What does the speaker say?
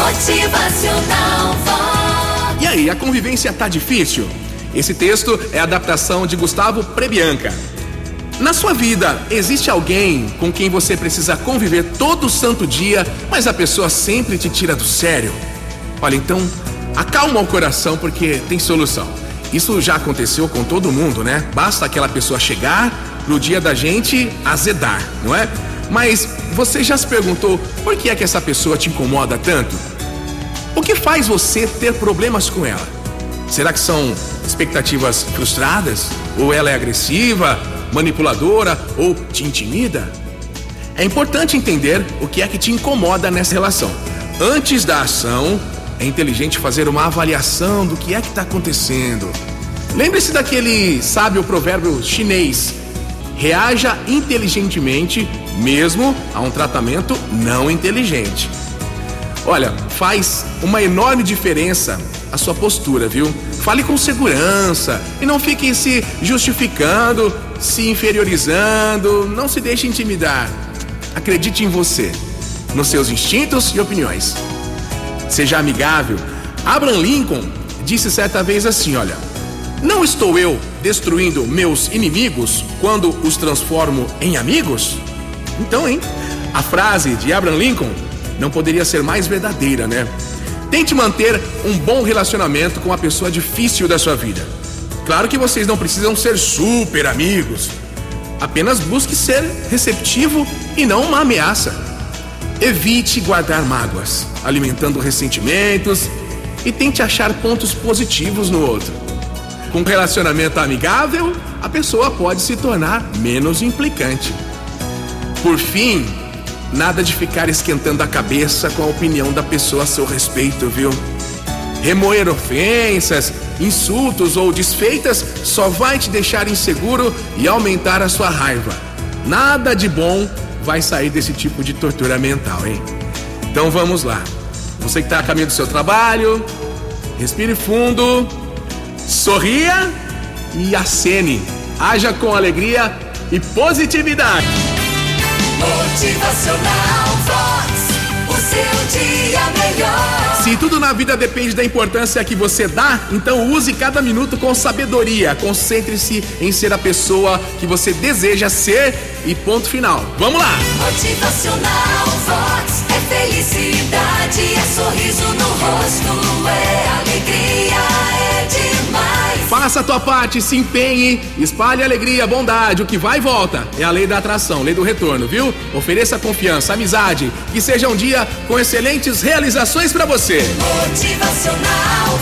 Motivacional. E aí, a convivência tá difícil? Esse texto é adaptação de Gustavo Prebianca. Na sua vida, existe alguém com quem você precisa conviver todo santo dia, mas a pessoa sempre te tira do sério? Olha, então, acalma o coração porque tem solução. Isso já aconteceu com todo mundo, né? Basta aquela pessoa chegar no dia da gente azedar, não é? Mas você já se perguntou por que é que essa pessoa te incomoda tanto? O que faz você ter problemas com ela? Será que são expectativas frustradas? Ou ela é agressiva, manipuladora ou te intimida? É importante entender o que é que te incomoda nessa relação. Antes da ação, é inteligente fazer uma avaliação do que é que está acontecendo. Lembre-se daquele sábio provérbio chinês: reaja inteligentemente, mesmo a um tratamento não inteligente. Olha, faz uma enorme diferença a sua postura, viu? Fale com segurança e não fique se justificando, se inferiorizando, não se deixe intimidar. Acredite em você, nos seus instintos e opiniões. Seja amigável. Abraham Lincoln disse certa vez assim: Olha, não estou eu destruindo meus inimigos quando os transformo em amigos? Então, hein? A frase de Abraham Lincoln não poderia ser mais verdadeira, né? Tente manter um bom relacionamento com a pessoa difícil da sua vida. Claro que vocês não precisam ser super amigos. Apenas busque ser receptivo e não uma ameaça. Evite guardar mágoas, alimentando ressentimentos e tente achar pontos positivos no outro. Com relacionamento amigável, a pessoa pode se tornar menos implicante. Por fim, nada de ficar esquentando a cabeça com a opinião da pessoa a seu respeito, viu? Remoer ofensas, insultos ou desfeitas só vai te deixar inseguro e aumentar a sua raiva. Nada de bom vai sair desse tipo de tortura mental, hein? Então vamos lá. Você que está a caminho do seu trabalho, respire fundo, sorria e acene. Haja com alegria e positividade. Motivacional Vox. O seu dia melhor. Se tudo na vida depende da importância que você dá, então use cada minuto com sabedoria. Concentre-se em ser a pessoa que você deseja ser e ponto final. Vamos lá! Motivacional Vox. É felicidade, é sorriso no rosto, é Faça a tua parte, se empenhe, espalhe alegria, bondade, o que vai e volta. É a lei da atração, lei do retorno, viu? Ofereça confiança, amizade, que seja um dia com excelentes realizações pra você. Motivacional